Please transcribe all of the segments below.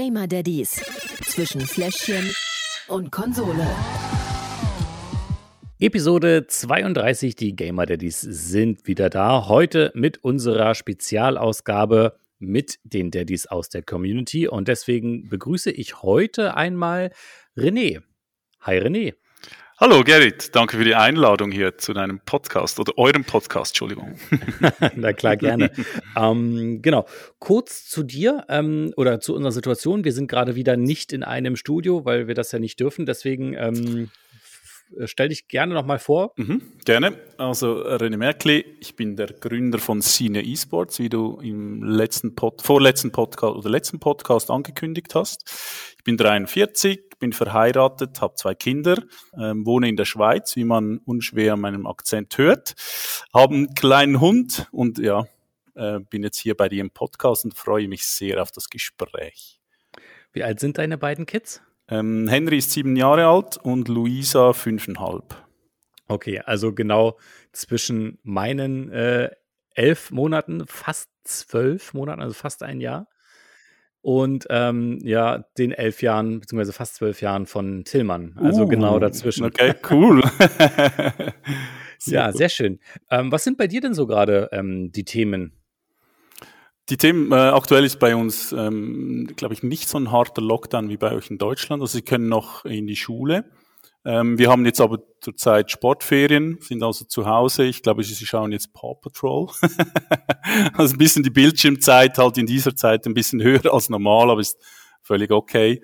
Gamer Daddies zwischen Fläschchen und Konsole. Episode 32, die Gamer Daddies sind wieder da. Heute mit unserer Spezialausgabe mit den Daddies aus der Community. Und deswegen begrüße ich heute einmal René. Hi René. Hallo Gerrit, danke für die Einladung hier zu deinem Podcast oder eurem Podcast, Entschuldigung. Na klar, gerne. ähm, genau, kurz zu dir ähm, oder zu unserer Situation. Wir sind gerade wieder nicht in einem Studio, weil wir das ja nicht dürfen. Deswegen ähm, stell dich gerne nochmal vor. Mhm, gerne. Also René Merkli, ich bin der Gründer von Cine Esports, wie du im letzten Pod vorletzten Podcast oder letzten Podcast angekündigt hast. Ich bin 43, bin verheiratet, habe zwei Kinder, ähm, wohne in der Schweiz, wie man unschwer an meinem Akzent hört, habe einen kleinen Hund und ja, äh, bin jetzt hier bei dir im Podcast und freue mich sehr auf das Gespräch. Wie alt sind deine beiden Kids? Ähm, Henry ist sieben Jahre alt und Luisa fünfeinhalb. Okay, also genau zwischen meinen äh, elf Monaten, fast zwölf Monaten, also fast ein Jahr, und ähm, ja, den elf Jahren, beziehungsweise fast zwölf Jahren von Tillmann. Also uh, genau dazwischen. Okay, cool. sehr ja, gut. sehr schön. Ähm, was sind bei dir denn so gerade ähm, die Themen? Die Themen, äh, aktuell ist bei uns, ähm, glaube ich, nicht so ein harter Lockdown wie bei euch in Deutschland. Also sie können noch in die Schule. Ähm, wir haben jetzt aber zurzeit Sportferien, sind also zu Hause. Ich glaube, Sie schauen jetzt Paw Patrol. also ein bisschen die Bildschirmzeit halt in dieser Zeit ein bisschen höher als normal, aber ist völlig okay.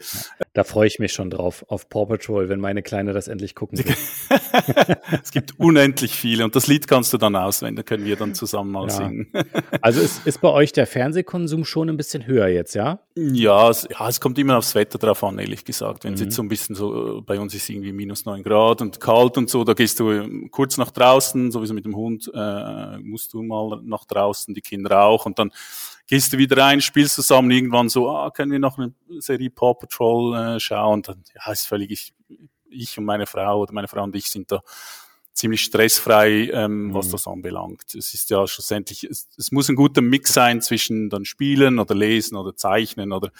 Da freue ich mich schon drauf, auf Paw Patrol, wenn meine Kleine das endlich gucken will. es gibt unendlich viele und das Lied kannst du dann auswählen, da können wir dann zusammen mal ja. singen. also ist, ist bei euch der Fernsehkonsum schon ein bisschen höher jetzt, ja? Ja es, ja, es kommt immer aufs Wetter drauf an, ehrlich gesagt. Wenn es mhm. jetzt so ein bisschen so, bei uns ist irgendwie minus neun Grad und kalt und so, da gehst du ähm, kurz nach draußen, sowieso mit dem Hund, äh, musst du mal nach draußen, die Kinder auch und dann gehst du wieder rein, spielst zusammen, irgendwann so, ah, können wir noch eine Serie Paw Patrol äh, schauen? Und dann, ja, ist völlig, ich, ich und meine Frau oder meine Frau und ich sind da ziemlich stressfrei, ähm, mhm. was das anbelangt. Es ist ja schlussendlich, es, es muss ein guter Mix sein zwischen dann Spielen oder Lesen oder Zeichnen oder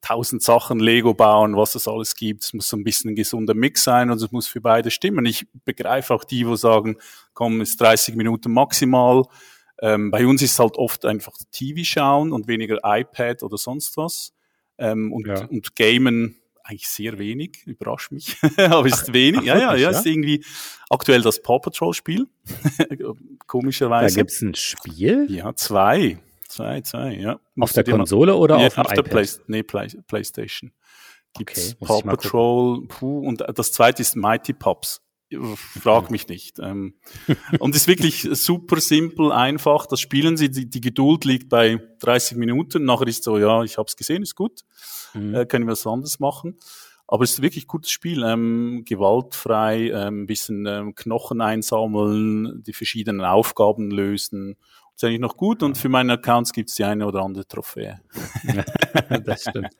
tausend Sachen Lego bauen, was es alles gibt. Es muss so ein bisschen ein gesunder Mix sein und es muss für beide stimmen. Ich begreife auch die, wo sagen, komm, ist 30 Minuten maximal. Ähm, bei uns ist halt oft einfach TV schauen und weniger iPad oder sonst was. Ähm, und, ja. und Gamen eigentlich sehr wenig, überrascht mich, aber ist ach, wenig. Ach, ja, ja, ja, ist irgendwie aktuell das Paw Patrol Spiel, komischerweise. Da gibt's ein Spiel? Ja, zwei. Zwei, zwei, ja. Auf der Konsole mal, oder ja, auf, auf der Play, nee, Play, Playstation. Gibt's okay, Paw Patrol, puh, und das zweite ist Mighty Pops. Frag mich nicht. Ähm, und ist wirklich super simpel, einfach. Das spielen sie, die, die, Geduld liegt bei 30 Minuten. Nachher ist so, ja, ich habe es gesehen, ist gut. Mhm. Äh, können wir was anderes machen. Aber es ist wirklich gutes Spiel, ähm, gewaltfrei, ähm, ein bisschen ähm, Knochen einsammeln, die verschiedenen Aufgaben lösen ist eigentlich noch gut und für meine Accounts gibt es die eine oder andere Trophäe. das stimmt.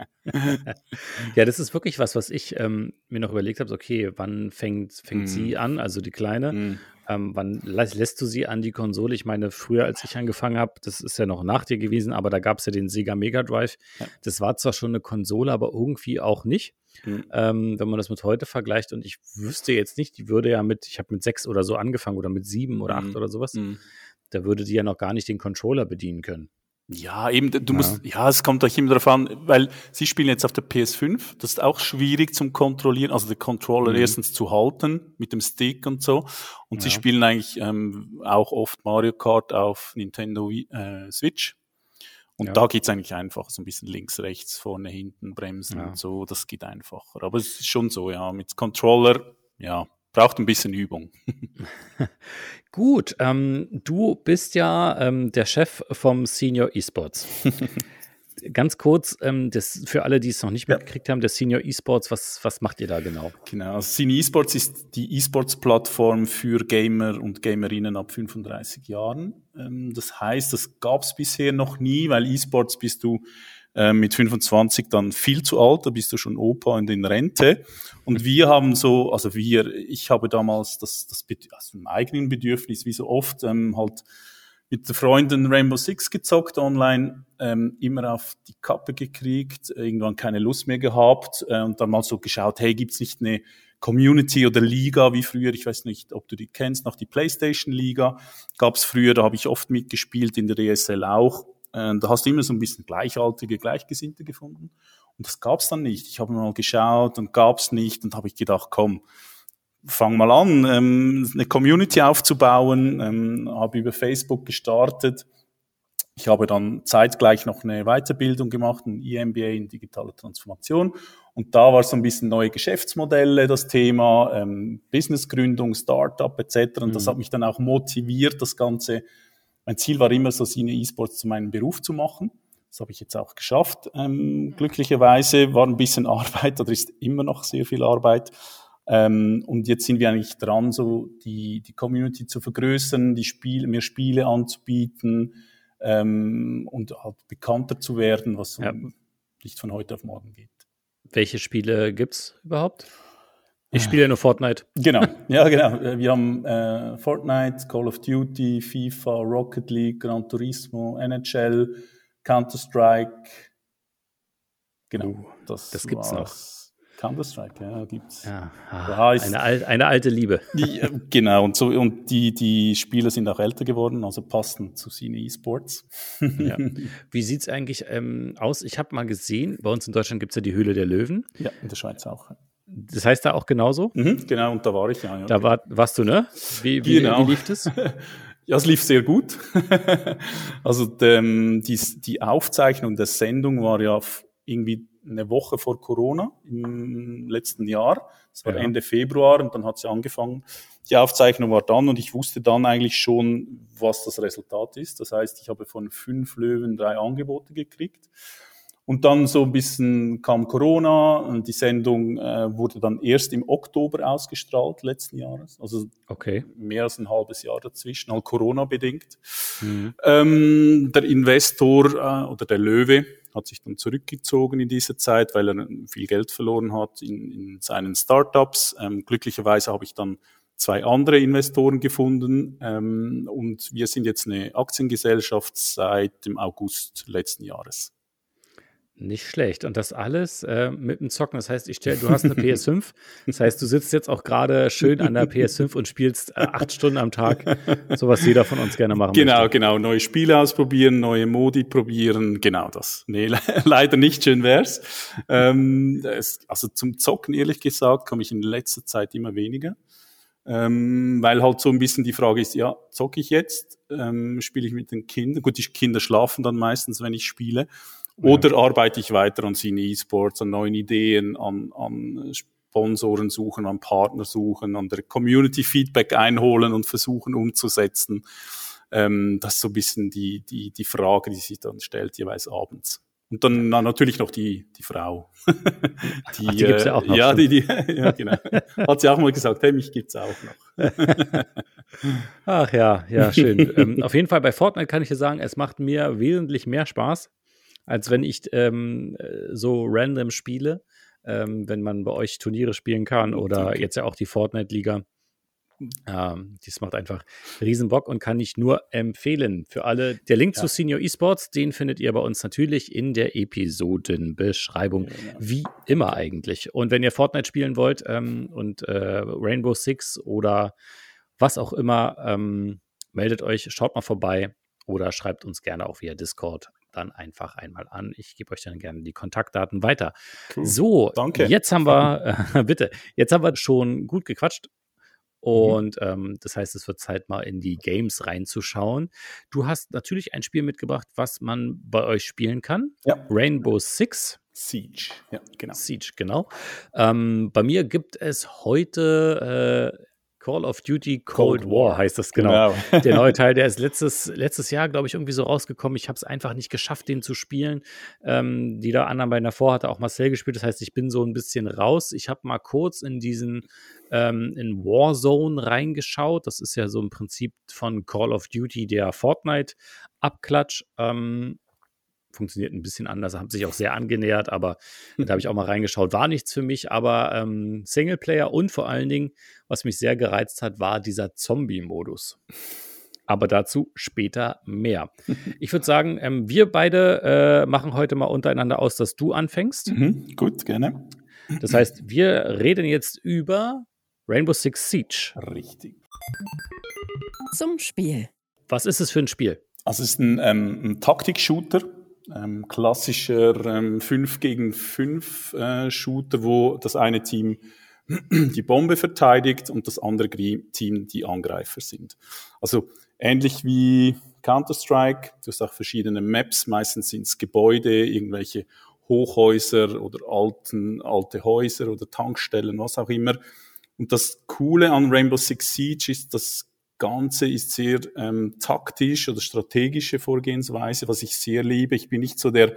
ja, das ist wirklich was, was ich ähm, mir noch überlegt habe. Okay, wann fängt, fängt mm. sie an, also die Kleine? Mm. Ähm, wann lässt, lässt du sie an die Konsole? Ich meine, früher, als ich angefangen habe, das ist ja noch nach dir gewesen, aber da gab es ja den Sega Mega Drive. Ja. Das war zwar schon eine Konsole, aber irgendwie auch nicht. Mhm. Ähm, wenn man das mit heute vergleicht und ich wüsste jetzt nicht, die würde ja mit, ich habe mit sechs oder so angefangen oder mit sieben oder acht mhm. oder sowas. Mhm da würde die ja noch gar nicht den Controller bedienen können. Ja, eben, du ja. musst, ja, es kommt euch immer darauf an, weil sie spielen jetzt auf der PS5, das ist auch schwierig zum Kontrollieren, also den Controller mhm. erstens zu halten mit dem Stick und so. Und ja. sie spielen eigentlich ähm, auch oft Mario Kart auf Nintendo äh, Switch. Und ja. da geht's eigentlich einfach, so ein bisschen links, rechts, vorne, hinten, bremsen und so, das geht einfacher. Aber es ist schon so, ja, mit Controller, ja, braucht ein bisschen Übung. Gut, ähm, du bist ja ähm, der Chef vom Senior Esports. Ganz kurz, ähm, das, für alle, die es noch nicht mitgekriegt haben, der Senior Esports, was, was macht ihr da genau? Genau, also Senior Esports ist die E-Sports-Plattform für Gamer und Gamerinnen ab 35 Jahren. Ähm, das heißt, das gab es bisher noch nie, weil E-Sports bist du äh, mit 25 dann viel zu alt, da bist du schon Opa und in Rente. Und wir haben so, also wir, ich habe damals das, das also im eigenen Bedürfnis, wie so oft, ähm, halt mit Freunden Rainbow Six gezockt online, ähm, immer auf die Kappe gekriegt, irgendwann keine Lust mehr gehabt äh, und dann mal so geschaut, hey, gibt's nicht eine Community oder Liga wie früher, ich weiß nicht, ob du die kennst, noch die PlayStation Liga gab's früher, da habe ich oft mitgespielt, in der ESL auch. Äh, da hast du immer so ein bisschen gleichaltige, Gleichgesinnte gefunden. Und das gab's dann nicht. Ich habe mal geschaut und gab's nicht und habe ich gedacht, komm, fang mal an, ähm, eine Community aufzubauen, ähm, habe über Facebook gestartet. Ich habe dann zeitgleich noch eine Weiterbildung gemacht, ein EMBA in digitale Transformation. Und da war so ein bisschen neue Geschäftsmodelle, das Thema ähm, Businessgründung, Startup etc. Und mhm. das hat mich dann auch motiviert, das Ganze. Mein Ziel war immer so, Cine E-Sports zu meinem Beruf zu machen. Das habe ich jetzt auch geschafft. Ähm, glücklicherweise war ein bisschen Arbeit, oder ist immer noch sehr viel Arbeit. Ähm, und jetzt sind wir eigentlich dran, so die, die Community zu vergrößern, die Spiele, mehr Spiele anzubieten ähm, und halt bekannter zu werden, was ja. nicht von heute auf morgen geht. Welche Spiele gibt's überhaupt? Ich spiele ja nur Fortnite. Genau, ja genau. Äh, wir haben äh, Fortnite, Call of Duty, FIFA, Rocket League, Gran Turismo, NHL, Counter-Strike. Genau, uh, das, das gibt's noch. Counter-Strike, ja, gibt's. Ja, ah, eine, al eine, alte Liebe. Die, äh, genau, und so, und die, die Spieler sind auch älter geworden, also passen zu Cine E-Sports. Ja. Wie sieht's eigentlich ähm, aus? Ich habe mal gesehen, bei uns in Deutschland gibt's ja die Höhle der Löwen. Ja, in der Schweiz auch. Das heißt da auch genauso? Mhm, genau, und da war ich ja. ja da war, warst du, ne? Wie, wie, genau. wie lief das? Ja, es lief sehr gut. also die, die, die Aufzeichnung der Sendung war ja irgendwie eine Woche vor Corona im letzten Jahr. Das war ja. Ende Februar und dann hat sie angefangen. Die Aufzeichnung war dann und ich wusste dann eigentlich schon, was das Resultat ist. Das heißt, ich habe von fünf Löwen drei Angebote gekriegt. Und dann so ein bisschen kam Corona und die Sendung äh, wurde dann erst im Oktober ausgestrahlt letzten Jahres. Also okay. mehr als ein halbes Jahr dazwischen, halt Corona bedingt. Mhm. Ähm, der Investor äh, oder der Löwe hat sich dann zurückgezogen in dieser Zeit, weil er viel Geld verloren hat in, in seinen Startups. Ähm, glücklicherweise habe ich dann zwei andere Investoren gefunden ähm, und wir sind jetzt eine Aktiengesellschaft seit dem August letzten Jahres. Nicht schlecht. Und das alles äh, mit dem Zocken. Das heißt, ich stell, du hast eine PS5. Das heißt, du sitzt jetzt auch gerade schön an der PS5 und spielst äh, acht Stunden am Tag. So was jeder von uns gerne machen Genau, möchte. genau. Neue Spiele ausprobieren, neue Modi probieren. Genau das. Nee, le leider nicht. Schön wär's. Ähm, es, also zum Zocken, ehrlich gesagt, komme ich in letzter Zeit immer weniger. Ähm, weil halt so ein bisschen die Frage ist, ja, zocke ich jetzt? Ähm, spiele ich mit den Kindern? Gut, die Kinder schlafen dann meistens, wenn ich spiele. Oder ja. arbeite ich weiter an Cine E-Sports, an neuen Ideen, an, an Sponsoren suchen, an Partner suchen, an der Community Feedback einholen und versuchen umzusetzen. Ähm, das ist so ein bisschen die, die, die Frage, die sich dann stellt, jeweils abends. Und dann na, natürlich noch die, die Frau. die, Ach, die gibt's ja auch noch. Ja, die, die, ja, genau. Hat sie auch mal gesagt, hey, mich gibt's auch noch. Ach ja, ja, schön. ähm, auf jeden Fall bei Fortnite kann ich dir sagen, es macht mir wesentlich mehr Spaß als wenn ich ähm, äh, so random spiele, ähm, wenn man bei euch Turniere spielen kann oder okay. jetzt ja auch die Fortnite-Liga. Ähm, das macht einfach riesen Bock und kann ich nur empfehlen. Für alle, der Link ja. zu Senior Esports, den findet ihr bei uns natürlich in der Episodenbeschreibung. Ja, genau. Wie immer eigentlich. Und wenn ihr Fortnite spielen wollt ähm, und äh, Rainbow Six oder was auch immer, ähm, meldet euch, schaut mal vorbei oder schreibt uns gerne auch via Discord dann einfach einmal an. Ich gebe euch dann gerne die Kontaktdaten weiter. Cool. So, Danke. jetzt haben wir, äh, bitte, jetzt haben wir schon gut gequatscht. Mhm. Und mhm. ähm, das heißt, es wird Zeit, mal in die Games reinzuschauen. Du hast natürlich ein Spiel mitgebracht, was man bei euch spielen kann. Ja. Rainbow Six. Siege, ja, genau. Siege, genau. Ähm, bei mir gibt es heute äh, Call of Duty Cold, Cold War, heißt das genau. genau. der neue Teil, der ist letztes, letztes Jahr, glaube ich, irgendwie so rausgekommen. Ich habe es einfach nicht geschafft, den zu spielen. Ähm, die da anderen beiden davor hatte auch Marcel gespielt. Das heißt, ich bin so ein bisschen raus. Ich habe mal kurz in diesen ähm, in Warzone reingeschaut. Das ist ja so im Prinzip von Call of Duty der Fortnite-Abklatsch. Ähm, funktioniert ein bisschen anders, haben sich auch sehr angenähert, aber da habe ich auch mal reingeschaut, war nichts für mich, aber ähm, Singleplayer und vor allen Dingen, was mich sehr gereizt hat, war dieser Zombie-Modus. Aber dazu später mehr. Ich würde sagen, ähm, wir beide äh, machen heute mal untereinander aus, dass du anfängst. Mhm, gut, gerne. Das heißt, wir reden jetzt über Rainbow Six Siege. Richtig. Zum Spiel. Was ist es für ein Spiel? Also es ist ein, ähm, ein Taktik-Shooter, ähm, klassischer ähm, 5 gegen 5 äh, Shooter, wo das eine Team die Bombe verteidigt und das andere Team die Angreifer sind. Also ähnlich wie Counter-Strike, du hast auch verschiedene Maps, meistens sind es Gebäude, irgendwelche Hochhäuser oder alten, alte Häuser oder Tankstellen, was auch immer. Und das Coole an Rainbow Six Siege ist, das Ganze ist sehr ähm, taktisch oder strategische Vorgehensweise, was ich sehr liebe. Ich bin nicht so der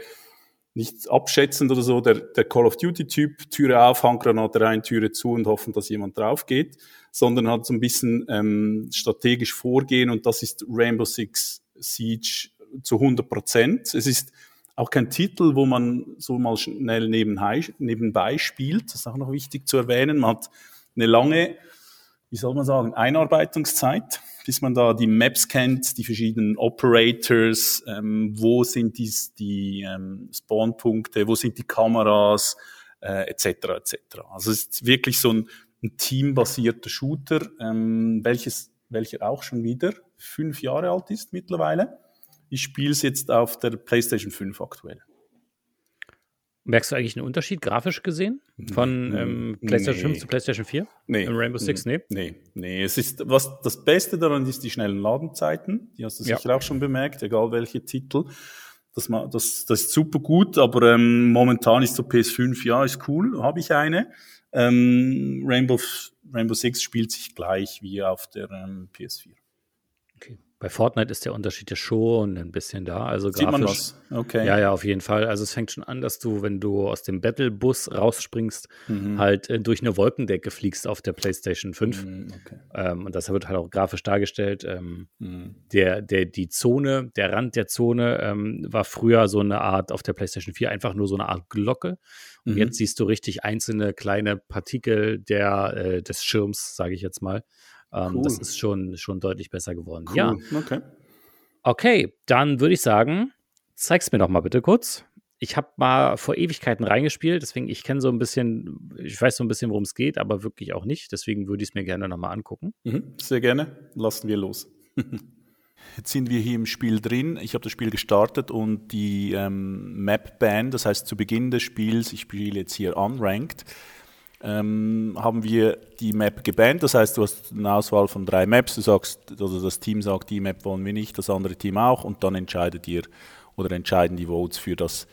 nicht abschätzend oder so, der, der Call of Duty-Typ, Türe auf, Handgranate rein, Türe zu und hoffen, dass jemand drauf geht, sondern halt so ein bisschen ähm, strategisch vorgehen und das ist Rainbow Six Siege zu 100 Prozent. Es ist auch kein Titel, wo man so mal schnell nebenbei, nebenbei spielt. Das ist auch noch wichtig zu erwähnen. Man hat eine lange, wie soll man sagen, Einarbeitungszeit bis man da die Maps kennt, die verschiedenen Operators, ähm, wo sind die, die ähm, Spawnpunkte, wo sind die Kameras, äh, etc. etc. Also es ist wirklich so ein, ein teambasierter Shooter, ähm, welches, welcher auch schon wieder fünf Jahre alt ist mittlerweile. Ich spiele es jetzt auf der PlayStation 5 aktuell. Merkst du eigentlich einen Unterschied grafisch gesehen von ähm, PlayStation nee. 5 zu PlayStation 4? Nee. Im Rainbow Six? Nee. Nee, nee. Es ist, was, das Beste daran ist die schnellen Ladenzeiten. Die hast du sicher ja. auch schon bemerkt, egal welche Titel. Das, das, das ist super gut, aber ähm, momentan ist so PS5, ja, ist cool, habe ich eine. Ähm, Rainbow, Rainbow Six spielt sich gleich wie auf der ähm, PS4. Bei Fortnite ist der Unterschied ja schon ein bisschen da. Also Sieht man was? Okay. Ja, ja, auf jeden Fall. Also es fängt schon an, dass du, wenn du aus dem Battle-Bus rausspringst, mhm. halt äh, durch eine Wolkendecke fliegst auf der PlayStation 5. Mhm, okay. ähm, und das wird halt auch grafisch dargestellt. Ähm, mhm. der, der, die Zone, der Rand der Zone ähm, war früher so eine Art auf der PlayStation 4 einfach nur so eine Art Glocke. Und mhm. jetzt siehst du richtig einzelne kleine Partikel der, äh, des Schirms, sage ich jetzt mal. Ähm, cool. Das ist schon, schon deutlich besser geworden. Cool. Ja. Okay. Okay, dann würde ich sagen, zeig's mir doch mal bitte kurz. Ich habe mal vor Ewigkeiten reingespielt, deswegen ich kenne so ein bisschen, ich weiß so ein bisschen, worum es geht, aber wirklich auch nicht. Deswegen würde ich es mir gerne nochmal angucken. Mhm, sehr gerne. Lassen wir los. Jetzt sind wir hier im Spiel drin. Ich habe das Spiel gestartet und die ähm, Map Band, das heißt zu Beginn des Spiels, ich spiele jetzt hier unranked, ähm, haben wir die Map gebannt. Das heißt, du hast eine Auswahl von drei Maps. Du sagst, also das Team sagt, die Map wollen wir nicht, das andere Team auch, und dann entscheidet ihr oder entscheiden die Votes für das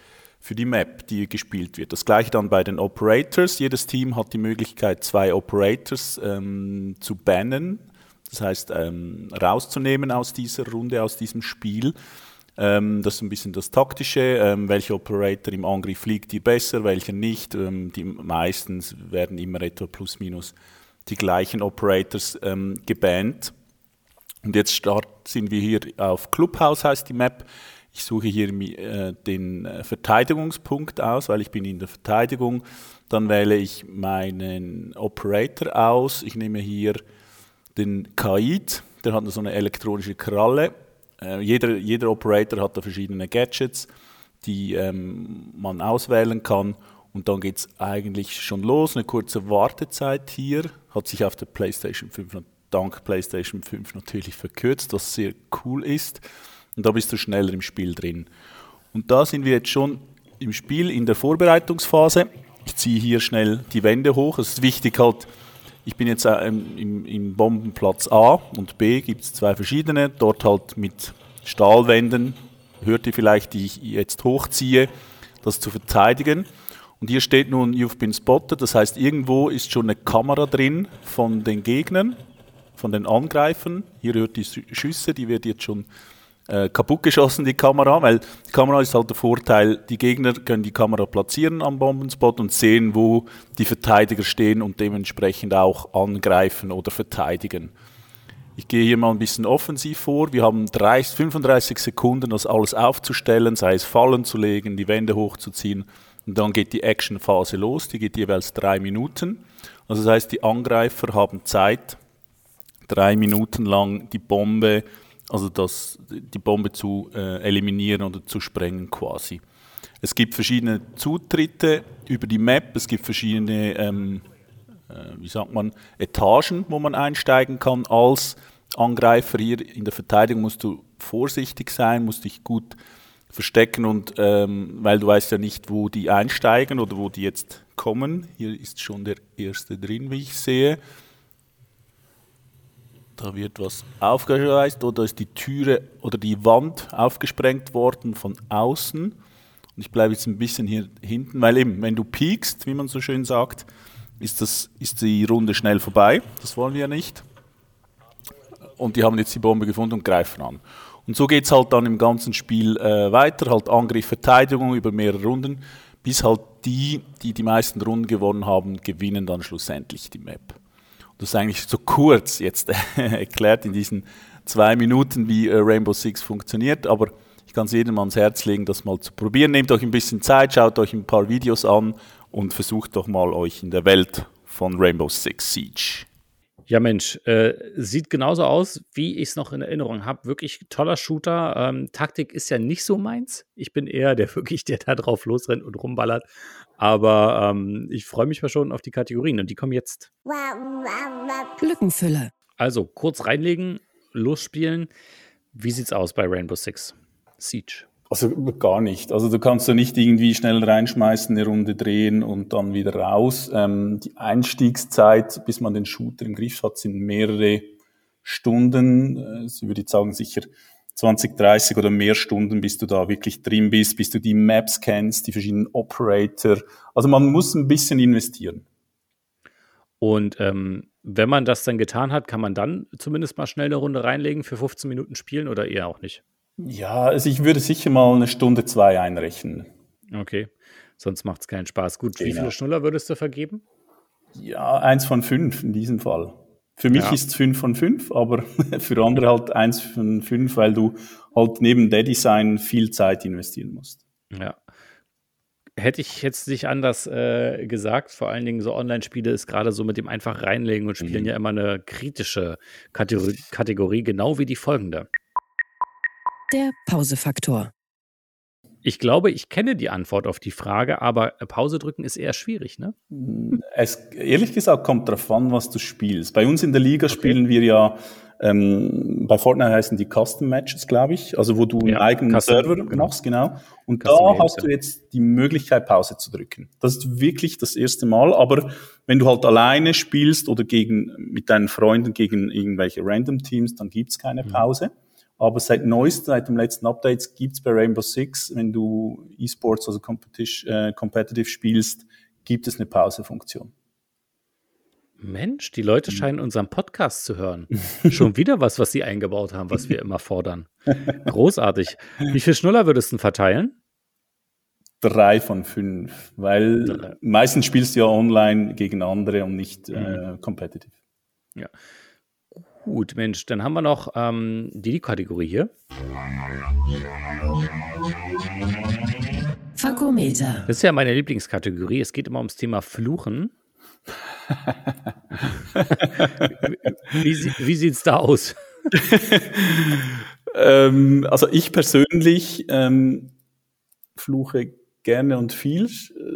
für die Map, die gespielt wird. Das gleiche dann bei den Operators. Jedes Team hat die Möglichkeit, zwei Operators ähm, zu bannen, das heißt ähm, rauszunehmen aus dieser Runde, aus diesem Spiel. Ähm, das ist ein bisschen das Taktische. Ähm, welcher Operator im Angriff fliegt dir besser, welcher nicht. Ähm, die meistens werden immer etwa plus minus die gleichen Operators ähm, gebannt. Und jetzt start, sind wir hier auf Clubhouse, heißt die Map. Ich suche hier äh, den äh, Verteidigungspunkt aus, weil ich bin in der Verteidigung. Dann wähle ich meinen Operator aus. Ich nehme hier den Kaid, der hat so eine elektronische Kralle äh, jeder, jeder Operator hat da verschiedene Gadgets, die ähm, man auswählen kann. Und dann geht es eigentlich schon los. Eine kurze Wartezeit hier hat sich auf der PlayStation 5 dank PlayStation 5 natürlich verkürzt, was sehr cool ist. Und da bist du schneller im Spiel drin. Und da sind wir jetzt schon im Spiel in der Vorbereitungsphase. Ich ziehe hier schnell die Wände hoch. Es ist wichtig halt, ich bin jetzt äh, im, im Bombenplatz A und B, gibt es zwei verschiedene, dort halt mit Stahlwänden, hört ihr vielleicht, die ich jetzt hochziehe, das zu verteidigen. Und hier steht nun, you've been spotted, das heißt, irgendwo ist schon eine Kamera drin von den Gegnern, von den Angreifern. Hier hört die Schüsse, die wird jetzt schon äh, kaputt geschossen, die Kamera, weil die Kamera ist halt der Vorteil, die Gegner können die Kamera platzieren am Bombenspot und sehen, wo die Verteidiger stehen und dementsprechend auch angreifen oder verteidigen. Ich gehe hier mal ein bisschen offensiv vor. Wir haben 30, 35 Sekunden, das alles aufzustellen, sei es Fallen zu legen, die Wände hochzuziehen. Und dann geht die Actionphase los, die geht jeweils drei Minuten. Also das heißt, die Angreifer haben Zeit, drei Minuten lang die Bombe also das, die Bombe zu äh, eliminieren oder zu sprengen quasi. Es gibt verschiedene Zutritte über die Map, es gibt verschiedene, ähm, äh, wie sagt man, Etagen, wo man einsteigen kann als Angreifer. Hier in der Verteidigung musst du vorsichtig sein, musst dich gut verstecken und ähm, weil du weißt ja nicht, wo die einsteigen oder wo die jetzt kommen. Hier ist schon der erste drin, wie ich sehe. Da wird was aufgeschweißt oder ist die Türe oder die Wand aufgesprengt worden von außen. Und ich bleibe jetzt ein bisschen hier hinten, weil eben, wenn du piekst, wie man so schön sagt, ist, das, ist die Runde schnell vorbei. Das wollen wir ja nicht. Und die haben jetzt die Bombe gefunden und greifen an. Und so geht es halt dann im ganzen Spiel äh, weiter, halt Angriff, Verteidigung über mehrere Runden, bis halt die, die die meisten Runden gewonnen haben, gewinnen dann schlussendlich die Map. Das ist eigentlich so kurz jetzt erklärt in diesen zwei Minuten, wie äh, Rainbow Six funktioniert, aber ich kann es jedem ans Herz legen, das mal zu probieren. Nehmt euch ein bisschen Zeit, schaut euch ein paar Videos an und versucht doch mal euch in der Welt von Rainbow Six Siege. Ja, Mensch, äh, sieht genauso aus, wie ich es noch in Erinnerung habe. Wirklich toller Shooter. Ähm, Taktik ist ja nicht so meins. Ich bin eher der wirklich, der da drauf losrennt und rumballert. Aber ähm, ich freue mich mal schon auf die Kategorien und die kommen jetzt. Glückenfülle. Also kurz reinlegen, losspielen. Wie sieht's aus bei Rainbow Six Siege? Also gar nicht. Also du kannst da nicht irgendwie schnell reinschmeißen, eine Runde drehen und dann wieder raus. Ähm, die Einstiegszeit, bis man den Shooter im Griff hat, sind mehrere Stunden. Äh, ich würde sagen sicher 20, 30 oder mehr Stunden, bis du da wirklich drin bist, bis du die Maps kennst, die verschiedenen Operator. Also man muss ein bisschen investieren. Und ähm, wenn man das dann getan hat, kann man dann zumindest mal schnell eine Runde reinlegen für 15 Minuten spielen oder eher auch nicht? Ja, also ich würde sicher mal eine Stunde, zwei einrechnen. Okay, sonst macht es keinen Spaß. Gut, genau. wie viele Schnuller würdest du vergeben? Ja, eins von fünf in diesem Fall. Für mich ja. ist es fünf von fünf, aber für andere halt eins von fünf, weil du halt neben der Design viel Zeit investieren musst. Ja. Hätte ich jetzt nicht anders äh, gesagt, vor allen Dingen so Online-Spiele ist gerade so mit dem einfach reinlegen und spielen mhm. ja immer eine kritische Kategorie, Kategorie, genau wie die folgende. Der Pausefaktor. Ich glaube, ich kenne die Antwort auf die Frage, aber Pause drücken ist eher schwierig, ne? Es, ehrlich gesagt, kommt darauf an, was du spielst. Bei uns in der Liga okay. spielen wir ja, ähm, bei Fortnite heißen die Custom Matches, glaube ich, also wo du ja, einen eigenen Custom, Server genau. machst, genau. Und Custom da Games, hast du jetzt die Möglichkeit, Pause zu drücken. Das ist wirklich das erste Mal, aber wenn du halt alleine spielst oder gegen, mit deinen Freunden gegen irgendwelche Random Teams, dann gibt's keine mhm. Pause. Mhm. Aber seit neuestem, seit dem letzten Update gibt es bei Rainbow Six, wenn du E-Sports, also äh, Competitive spielst, gibt es eine Pausefunktion. Mensch, die Leute mhm. scheinen unseren Podcast zu hören. Schon wieder was, was sie eingebaut haben, was wir immer fordern. Großartig. Wie viel Schnuller würdest du verteilen? Drei von fünf, weil Drei. meistens spielst du ja online gegen andere und nicht mhm. äh, competitive. Ja. Gut, Mensch, dann haben wir noch ähm, die Kategorie hier. Fakometer. Das ist ja meine Lieblingskategorie. Es geht immer ums Thema Fluchen. wie wie sieht es da aus? ähm, also ich persönlich ähm, fluche gerne und viel,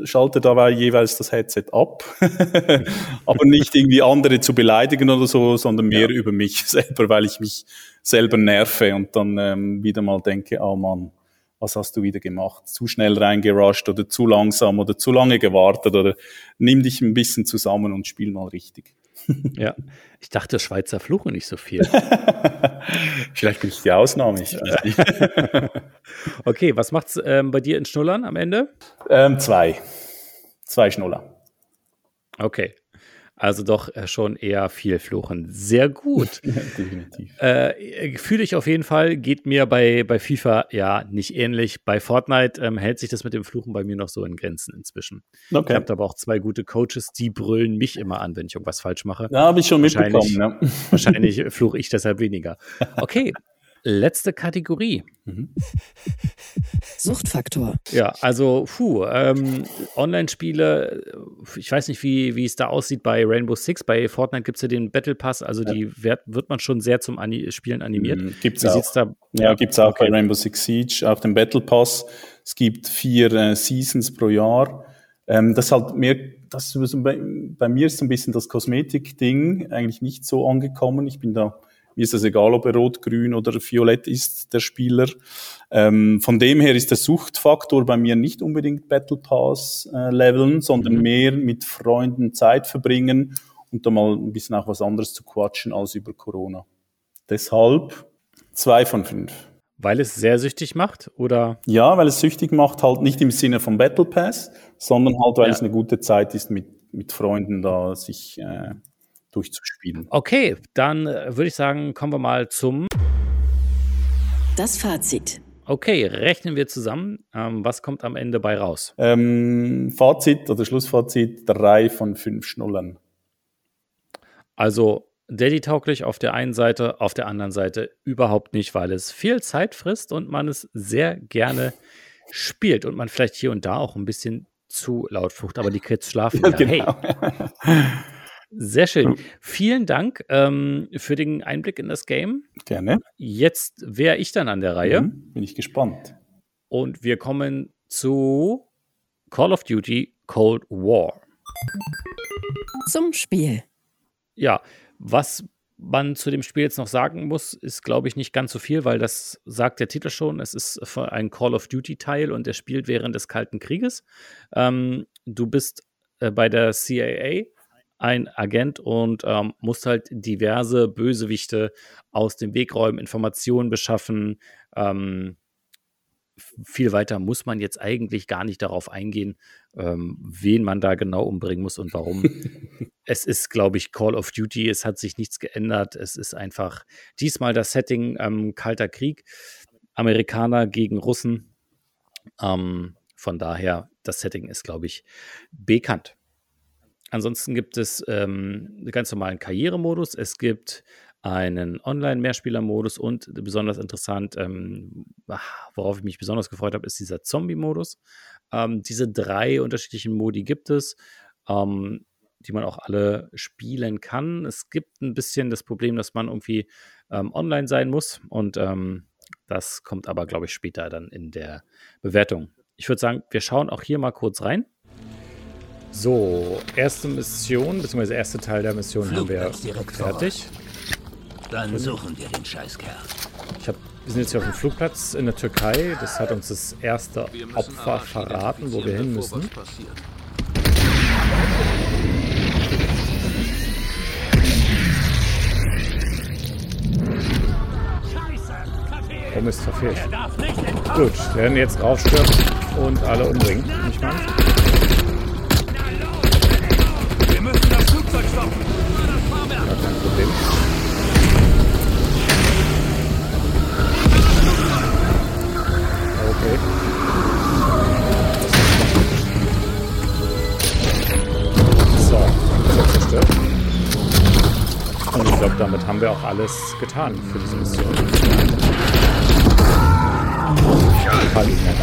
schalte dabei jeweils das Headset ab, aber nicht irgendwie andere zu beleidigen oder so, sondern mehr ja. über mich selber, weil ich mich selber nerve und dann ähm, wieder mal denke, oh Mann, was hast du wieder gemacht? Zu schnell reingerusht oder zu langsam oder zu lange gewartet oder nimm dich ein bisschen zusammen und spiel mal richtig. Ja, ich dachte, Schweizer fluchen nicht so viel. Vielleicht bin ich die Ausnahme. Ich okay, was macht's ähm, bei dir in Schnullern am Ende? Ähm, zwei. Zwei Schnuller. Okay. Also doch äh, schon eher viel fluchen. Sehr gut. Definitiv. Äh, Fühle ich auf jeden Fall. Geht mir bei, bei FIFA ja nicht ähnlich. Bei Fortnite ähm, hält sich das mit dem Fluchen bei mir noch so in Grenzen inzwischen. Okay. Ich habe aber auch zwei gute Coaches, die brüllen mich immer an, wenn ich irgendwas falsch mache. Da habe ich schon mitbekommen. Ja. Wahrscheinlich fluche ich deshalb weniger. Okay. Letzte Kategorie. Mhm. Suchtfaktor. Ja, also, puh, ähm, Online-Spiele, ich weiß nicht, wie, wie es da aussieht bei Rainbow Six. Bei Fortnite gibt es ja den Battle Pass, also ja. die wird, wird man schon sehr zum Ani Spielen animiert. Mhm, gibt's wie auch. Da? Ja, ja gibt es auch okay. bei Rainbow Six Siege, auf dem Battle Pass. Es gibt vier äh, Seasons pro Jahr. Ähm, das halt mehr, das bei, bei mir ist so ein bisschen das Kosmetik-Ding eigentlich nicht so angekommen. Ich bin da mir ist es egal, ob er rot, grün oder violett ist, der Spieler. Ähm, von dem her ist der Suchtfaktor bei mir nicht unbedingt Battle Pass äh, leveln, sondern mhm. mehr mit Freunden Zeit verbringen und da mal ein bisschen auch was anderes zu quatschen als über Corona. Deshalb zwei von fünf. Weil es sehr süchtig macht, oder? Ja, weil es süchtig macht, halt nicht im Sinne von Battle Pass, sondern halt, weil ja. es eine gute Zeit ist, mit, mit Freunden da sich äh, durchzuspielen. Okay, dann äh, würde ich sagen, kommen wir mal zum Das Fazit. Okay, rechnen wir zusammen. Ähm, was kommt am Ende bei raus? Ähm, Fazit oder Schlussfazit: drei von fünf Schnullen. Also Daddy-tauglich auf der einen Seite, auf der anderen Seite überhaupt nicht, weil es viel Zeit frisst und man es sehr gerne spielt und man vielleicht hier und da auch ein bisschen zu laut flucht, aber die Kids schlafen ja. Genau. Hey. Sehr schön. Vielen Dank ähm, für den Einblick in das Game. Gerne. Jetzt wäre ich dann an der Reihe. Mhm, bin ich gespannt. Und wir kommen zu Call of Duty Cold War. Zum Spiel. Ja, was man zu dem Spiel jetzt noch sagen muss, ist, glaube ich, nicht ganz so viel, weil das sagt der Titel schon. Es ist ein Call of Duty-Teil und der spielt während des Kalten Krieges. Ähm, du bist äh, bei der CIA ein Agent und ähm, muss halt diverse Bösewichte aus dem Weg räumen, Informationen beschaffen. Ähm, viel weiter muss man jetzt eigentlich gar nicht darauf eingehen, ähm, wen man da genau umbringen muss und warum. es ist, glaube ich, Call of Duty. Es hat sich nichts geändert. Es ist einfach diesmal das Setting ähm, Kalter Krieg. Amerikaner gegen Russen. Ähm, von daher, das Setting ist, glaube ich, bekannt. Ansonsten gibt es ähm, einen ganz normalen Karrieremodus. Es gibt einen Online-Mehrspieler-Modus und besonders interessant, ähm, worauf ich mich besonders gefreut habe, ist dieser Zombie-Modus. Ähm, diese drei unterschiedlichen Modi gibt es, ähm, die man auch alle spielen kann. Es gibt ein bisschen das Problem, dass man irgendwie ähm, online sein muss und ähm, das kommt aber, glaube ich, später dann in der Bewertung. Ich würde sagen, wir schauen auch hier mal kurz rein. So, erste Mission, beziehungsweise erste Teil der Mission haben wir fertig. Dann suchen wir den Scheißkerl. Ich hab, wir sind jetzt hier auf dem Flugplatz in der Türkei. Das hat uns das erste Opfer verraten, wo wir hin müssen. Oh Mist, verfehlt. Gut, wir werden jetzt raufstürmen und alle umbringen. Nicht mal. Alles getan für diese Mission. Fall nicht mehr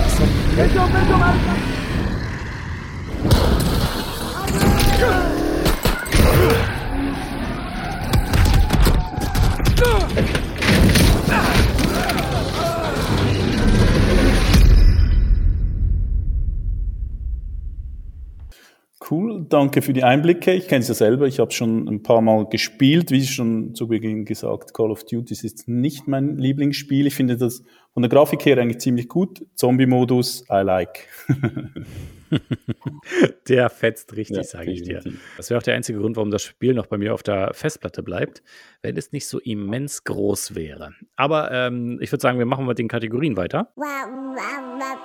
danke für die Einblicke. Ich kenne es ja selber, ich habe schon ein paar Mal gespielt, wie schon zu Beginn gesagt, Call of Duty ist nicht mein Lieblingsspiel. Ich finde das von der Grafik her eigentlich ziemlich gut. Zombie-Modus, I like. der fetzt richtig, ja, sage ich dir. Das wäre auch der einzige Grund, warum das Spiel noch bei mir auf der Festplatte bleibt, wenn es nicht so immens groß wäre. Aber ähm, ich würde sagen, wir machen mit den Kategorien weiter.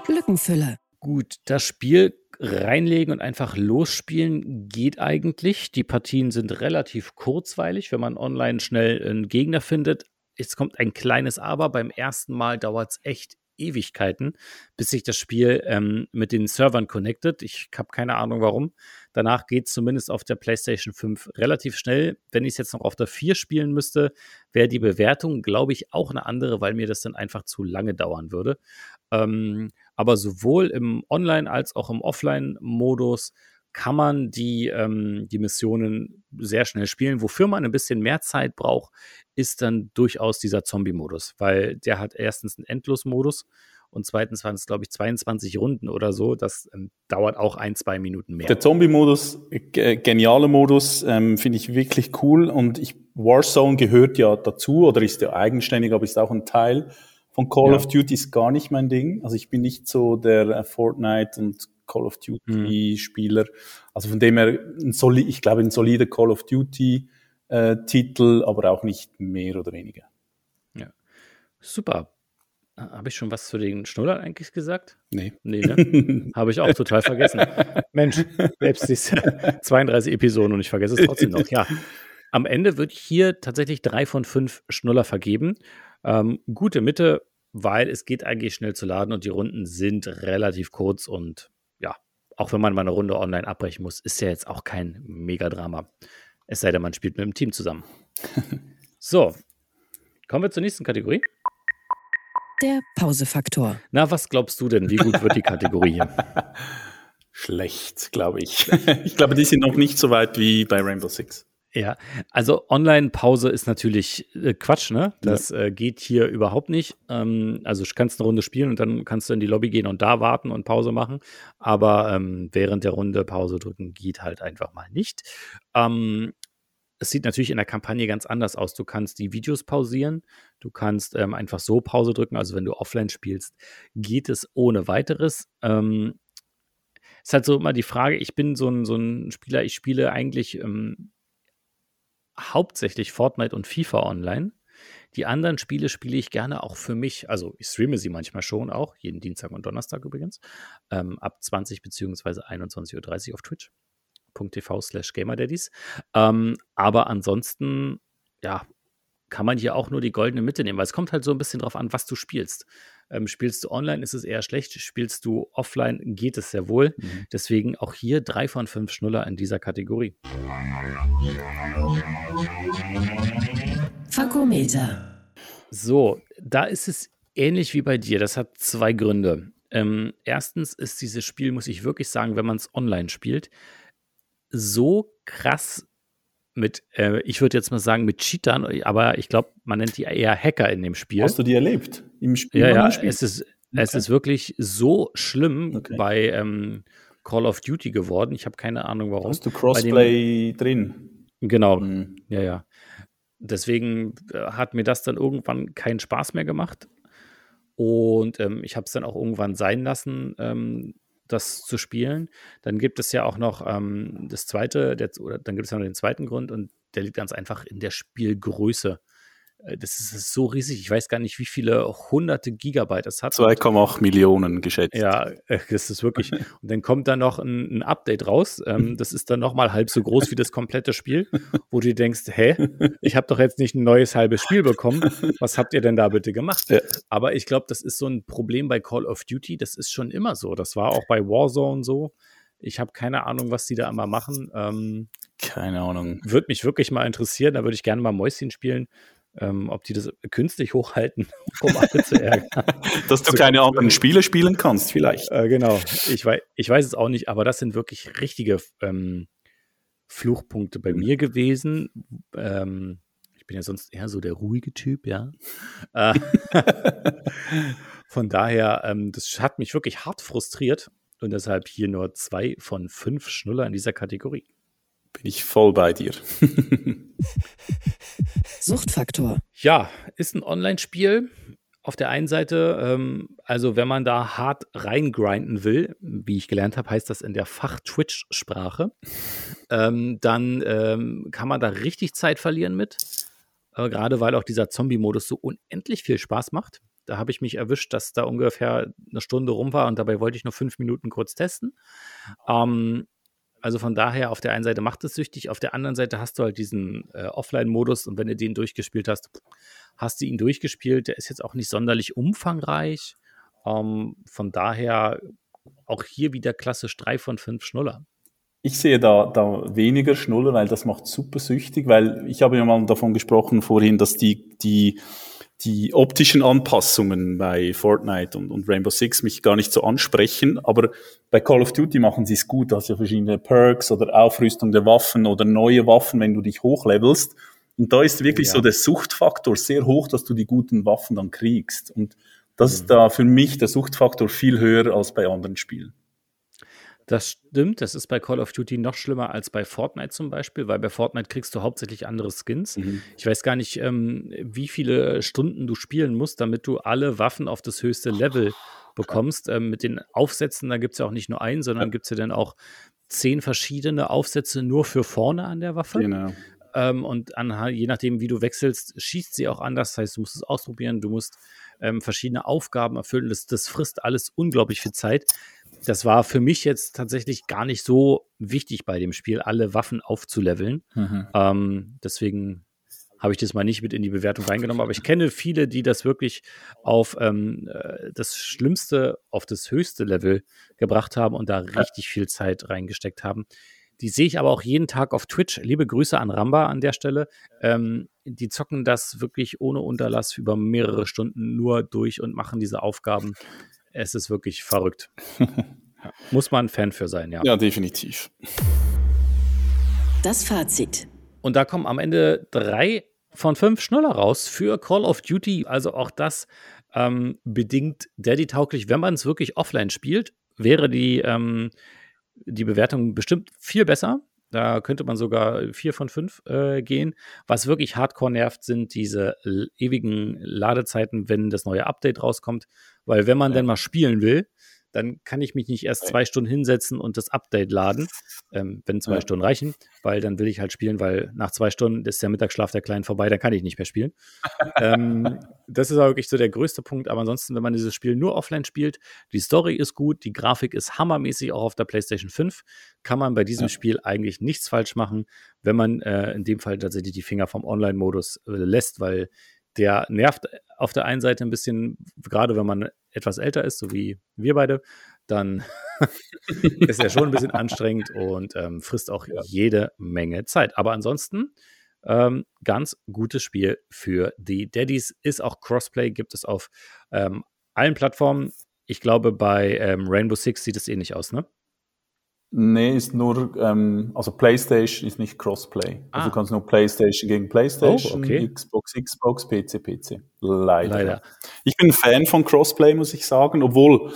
Glückenfülle. Gut, das Spiel reinlegen und einfach losspielen geht eigentlich. Die Partien sind relativ kurzweilig, wenn man online schnell einen Gegner findet. Jetzt kommt ein kleines Aber. Beim ersten Mal dauert es echt Ewigkeiten, bis sich das Spiel ähm, mit den Servern connectet. Ich habe keine Ahnung warum. Danach geht es zumindest auf der PlayStation 5 relativ schnell. Wenn ich es jetzt noch auf der 4 spielen müsste, wäre die Bewertung, glaube ich, auch eine andere, weil mir das dann einfach zu lange dauern würde. Ähm, aber sowohl im Online- als auch im Offline-Modus kann man die, ähm, die Missionen sehr schnell spielen. Wofür man ein bisschen mehr Zeit braucht, ist dann durchaus dieser Zombie-Modus, weil der hat erstens einen Endlos-Modus und zweitens waren es, glaube ich, 22 Runden oder so. Das ähm, dauert auch ein, zwei Minuten mehr. Der Zombie-Modus, äh, genialer Modus, ähm, finde ich wirklich cool. Und ich, Warzone gehört ja dazu oder ist ja eigenständig, aber ist auch ein Teil von Call ja. of Duty, ist gar nicht mein Ding. Also ich bin nicht so der äh, Fortnite und Call of Duty-Spieler. Mhm. Also von dem her, ein soli ich glaube, ein solider Call of Duty-Titel, äh, aber auch nicht mehr oder weniger. Ja. Super. Habe ich schon was zu den Schnuller eigentlich gesagt? Nee. Nee, ne? Habe ich auch total vergessen. Mensch, selbst diese 32 Episoden und ich vergesse es trotzdem noch. Ja. Am Ende würde ich hier tatsächlich drei von fünf Schnuller vergeben. Ähm, gute Mitte, weil es geht eigentlich schnell zu laden und die Runden sind relativ kurz und auch wenn man mal eine Runde online abbrechen muss, ist ja jetzt auch kein Megadrama. Es sei denn, man spielt mit dem Team zusammen. so, kommen wir zur nächsten Kategorie. Der Pausefaktor. Na, was glaubst du denn? Wie gut wird die Kategorie hier? Schlecht, glaube ich. ich glaube, die sind noch nicht so weit wie bei Rainbow Six. Ja, also Online-Pause ist natürlich äh, Quatsch, ne? Das ja. äh, geht hier überhaupt nicht. Ähm, also du kannst eine Runde spielen und dann kannst du in die Lobby gehen und da warten und Pause machen. Aber ähm, während der Runde Pause drücken geht halt einfach mal nicht. Ähm, es sieht natürlich in der Kampagne ganz anders aus. Du kannst die Videos pausieren, du kannst ähm, einfach so Pause drücken. Also wenn du offline spielst, geht es ohne weiteres. Ähm, ist halt so immer die Frage, ich bin so ein, so ein Spieler, ich spiele eigentlich ähm, hauptsächlich Fortnite und FIFA online. Die anderen Spiele spiele ich gerne auch für mich. Also ich streame sie manchmal schon auch, jeden Dienstag und Donnerstag übrigens, ähm, ab 20 bzw. 21.30 Uhr auf twitch.tv slash gamerdaddies. Ähm, aber ansonsten, ja, kann man hier auch nur die goldene Mitte nehmen, weil es kommt halt so ein bisschen drauf an, was du spielst. Ähm, spielst du online, ist es eher schlecht. Spielst du offline, geht es sehr wohl. Mhm. Deswegen auch hier drei von fünf Schnuller in dieser Kategorie. Fakometer. So, da ist es ähnlich wie bei dir. Das hat zwei Gründe. Ähm, erstens ist dieses Spiel, muss ich wirklich sagen, wenn man es online spielt, so krass mit, äh, ich würde jetzt mal sagen, mit Cheatern, aber ich glaube, man nennt die eher Hacker in dem Spiel. Hast du die erlebt im Spiel? Ja, ja, es ist, okay. es ist wirklich so schlimm okay. bei ähm, Call of Duty geworden. Ich habe keine Ahnung, warum. Hast du Crossplay dem, drin? Genau, mhm. ja, ja. Deswegen äh, hat mir das dann irgendwann keinen Spaß mehr gemacht. Und ähm, ich habe es dann auch irgendwann sein lassen, ähm, das zu spielen. Dann gibt es ja auch noch ähm, das zweite, der, oder dann gibt es ja noch den zweiten Grund und der liegt ganz einfach in der Spielgröße. Äh, das ist so riesig. Ich weiß gar nicht, wie viele hunderte Gigabyte es hat. 2,8 Millionen geschätzt. Ja, äh, das ist wirklich. Und dann kommt da noch ein, ein Update raus. Ähm, das ist dann nochmal halb so groß wie das komplette Spiel, wo du denkst, hä, ich habe doch jetzt nicht ein neues halbes Spiel bekommen. Was habt ihr denn da bitte gemacht? Ja. Aber ich glaube, das ist so ein Problem bei Call of Duty. Das ist schon immer so. Das war auch bei Warzone so. Ich habe keine Ahnung, was die da immer machen. Ähm, keine Ahnung. Würde mich wirklich mal interessieren. Da würde ich gerne mal Mäuschen spielen ähm, ob die das künstlich hochhalten, um alle zu ärgern. Dass du keine anderen Spiele spielen kannst, vielleicht. Äh, genau. Ich weiß, ich weiß es auch nicht, aber das sind wirklich richtige ähm, Fluchpunkte bei mhm. mir gewesen. Ähm, ich bin ja sonst eher so der ruhige Typ, ja. Äh, von daher, ähm, das hat mich wirklich hart frustriert und deshalb hier nur zwei von fünf Schnuller in dieser Kategorie. Bin ich voll bei dir. Suchtfaktor. Ja, ist ein Online-Spiel. Auf der einen Seite, ähm, also wenn man da hart reingrinden will, wie ich gelernt habe, heißt das in der Fach-Twitch-Sprache, ähm, dann ähm, kann man da richtig Zeit verlieren mit. Äh, gerade weil auch dieser Zombie-Modus so unendlich viel Spaß macht. Da habe ich mich erwischt, dass da ungefähr eine Stunde rum war und dabei wollte ich nur fünf Minuten kurz testen. Ähm, also von daher, auf der einen Seite macht es süchtig, auf der anderen Seite hast du halt diesen äh, Offline-Modus und wenn du den durchgespielt hast, hast du ihn durchgespielt. Der ist jetzt auch nicht sonderlich umfangreich. Ähm, von daher auch hier wieder klassisch drei von fünf Schnuller. Ich sehe da, da weniger Schnuller, weil das macht super süchtig, weil ich habe ja mal davon gesprochen vorhin, dass die, die, die optischen Anpassungen bei Fortnite und, und Rainbow Six mich gar nicht so ansprechen, aber bei Call of Duty machen sie es gut, dass ja verschiedene Perks oder Aufrüstung der Waffen oder neue Waffen, wenn du dich hochlevelst. Und da ist wirklich ja. so der Suchtfaktor sehr hoch, dass du die guten Waffen dann kriegst. Und das mhm. ist da für mich der Suchtfaktor viel höher als bei anderen Spielen. Das stimmt, das ist bei Call of Duty noch schlimmer als bei Fortnite zum Beispiel, weil bei Fortnite kriegst du hauptsächlich andere Skins. Mhm. Ich weiß gar nicht, ähm, wie viele Stunden du spielen musst, damit du alle Waffen auf das höchste Level bekommst. Ähm, mit den Aufsätzen, da gibt es ja auch nicht nur einen, sondern ja. gibt es ja dann auch zehn verschiedene Aufsätze nur für vorne an der Waffe. Genau. Ähm, und an, je nachdem, wie du wechselst, schießt sie auch anders. Das heißt, du musst es ausprobieren, du musst ähm, verschiedene Aufgaben erfüllen. Das, das frisst alles unglaublich viel Zeit das war für mich jetzt tatsächlich gar nicht so wichtig bei dem Spiel, alle Waffen aufzuleveln. Mhm. Ähm, deswegen habe ich das mal nicht mit in die Bewertung reingenommen. Aber ich kenne viele, die das wirklich auf ähm, äh, das Schlimmste, auf das höchste Level gebracht haben und da richtig viel Zeit reingesteckt haben. Die sehe ich aber auch jeden Tag auf Twitch. Liebe Grüße an Ramba an der Stelle. Ähm, die zocken das wirklich ohne Unterlass über mehrere Stunden nur durch und machen diese Aufgaben es ist wirklich verrückt. Muss man ein Fan für sein, ja. Ja, definitiv. Das Fazit. Und da kommen am Ende drei von fünf Schnuller raus für Call of Duty. Also auch das ähm, bedingt Daddy-tauglich. Wenn man es wirklich offline spielt, wäre die, ähm, die Bewertung bestimmt viel besser. Da könnte man sogar vier von fünf äh, gehen. Was wirklich hardcore nervt, sind diese ewigen Ladezeiten, wenn das neue Update rauskommt. Weil wenn man ja. dann mal spielen will, dann kann ich mich nicht erst zwei Stunden hinsetzen und das Update laden, ähm, wenn zwei ja. Stunden reichen, weil dann will ich halt spielen, weil nach zwei Stunden ist der Mittagsschlaf der Kleinen vorbei, dann kann ich nicht mehr spielen. ähm, das ist auch wirklich so der größte Punkt. Aber ansonsten, wenn man dieses Spiel nur offline spielt, die Story ist gut, die Grafik ist hammermäßig auch auf der PlayStation 5, kann man bei diesem ja. Spiel eigentlich nichts falsch machen, wenn man äh, in dem Fall tatsächlich die Finger vom Online-Modus äh, lässt, weil der nervt auf der einen Seite ein bisschen, gerade wenn man etwas älter ist, so wie wir beide, dann ist er schon ein bisschen anstrengend und ähm, frisst auch ja. jede Menge Zeit. Aber ansonsten ähm, ganz gutes Spiel für die Daddies. Ist auch Crossplay, gibt es auf ähm, allen Plattformen. Ich glaube, bei ähm, Rainbow Six sieht es ähnlich aus, ne? Nee, ist nur, ähm, also PlayStation ist nicht Crossplay. Also ah. Also du kannst nur PlayStation gegen PlayStation, oh, okay. Xbox, Xbox, PC, PC. Leider. Leider. Ich bin ein Fan von Crossplay, muss ich sagen, obwohl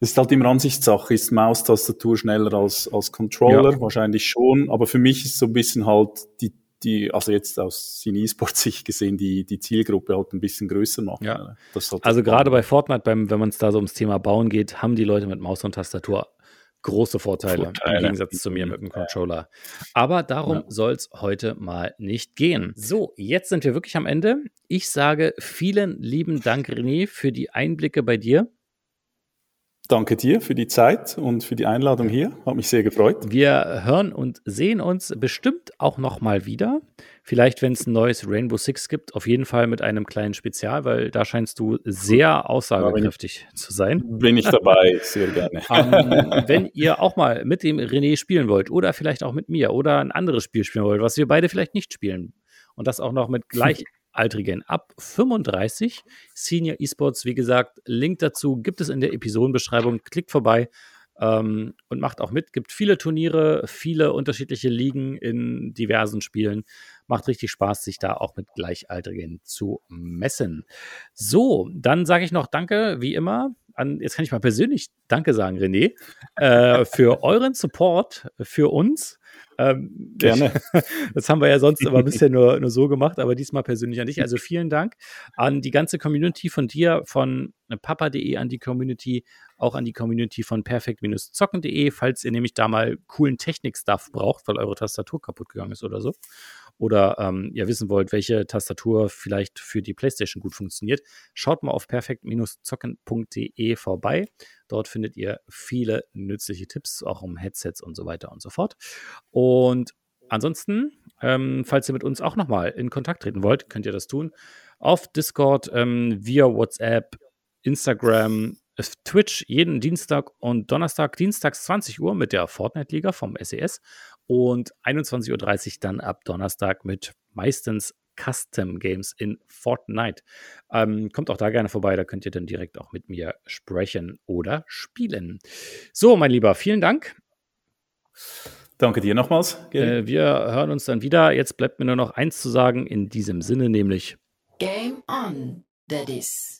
es ist halt immer Ansichtssache. Ist Maustastatur schneller als, als Controller? Ja. Wahrscheinlich schon. Aber für mich ist so ein bisschen halt die, die, also jetzt aus Cine-Sport-Sicht gesehen, die, die Zielgruppe halt ein bisschen größer machen. Ja. Halt also gerade bei Fortnite, beim, wenn man es da so ums Thema Bauen geht, haben die Leute mit Maus und Tastatur große Vorteile, Vorteile, im Gegensatz zu mir mit dem Controller. Aber darum ja. soll es heute mal nicht gehen. So, jetzt sind wir wirklich am Ende. Ich sage vielen lieben Dank, René, für die Einblicke bei dir. Danke dir für die Zeit und für die Einladung hier. Hat mich sehr gefreut. Wir hören und sehen uns bestimmt auch noch mal wieder. Vielleicht, wenn es ein neues Rainbow Six gibt, auf jeden Fall mit einem kleinen Spezial, weil da scheinst du sehr aussagekräftig ja, zu sein. Bin ich dabei, sehr gerne. ähm, wenn ihr auch mal mit dem René spielen wollt oder vielleicht auch mit mir oder ein anderes Spiel spielen wollt, was wir beide vielleicht nicht spielen und das auch noch mit gleich Altrigen ab 35. Senior Esports, wie gesagt, Link dazu gibt es in der Episodenbeschreibung. Klickt vorbei ähm, und macht auch mit. Gibt viele Turniere, viele unterschiedliche Ligen in diversen Spielen. Macht richtig Spaß, sich da auch mit Gleichaltrigen zu messen. So, dann sage ich noch Danke, wie immer. An, jetzt kann ich mal persönlich Danke sagen, René, äh, für euren Support für uns. Ähm, Gerne. Das haben wir ja sonst immer bisher nur, nur so gemacht, aber diesmal persönlich an dich. Also vielen Dank an die ganze Community von dir, von papa.de, an die Community, auch an die Community von perfekt-zocken.de, falls ihr nämlich da mal coolen Technik-Stuff braucht, weil eure Tastatur kaputt gegangen ist oder so. Oder ähm, ihr wissen wollt, welche Tastatur vielleicht für die PlayStation gut funktioniert, schaut mal auf perfekt-zocken.de vorbei. Dort findet ihr viele nützliche Tipps, auch um Headsets und so weiter und so fort. Und ansonsten, ähm, falls ihr mit uns auch nochmal in Kontakt treten wollt, könnt ihr das tun. Auf Discord, ähm, via WhatsApp, Instagram, Twitch jeden Dienstag und Donnerstag, dienstags 20 Uhr mit der Fortnite-Liga vom SES und 21.30 Uhr dann ab Donnerstag mit meistens Custom Games in Fortnite. Ähm, kommt auch da gerne vorbei, da könnt ihr dann direkt auch mit mir sprechen oder spielen. So, mein Lieber, vielen Dank. Danke dir nochmals. Äh, wir hören uns dann wieder. Jetzt bleibt mir nur noch eins zu sagen in diesem Sinne, nämlich Game on, Daddies.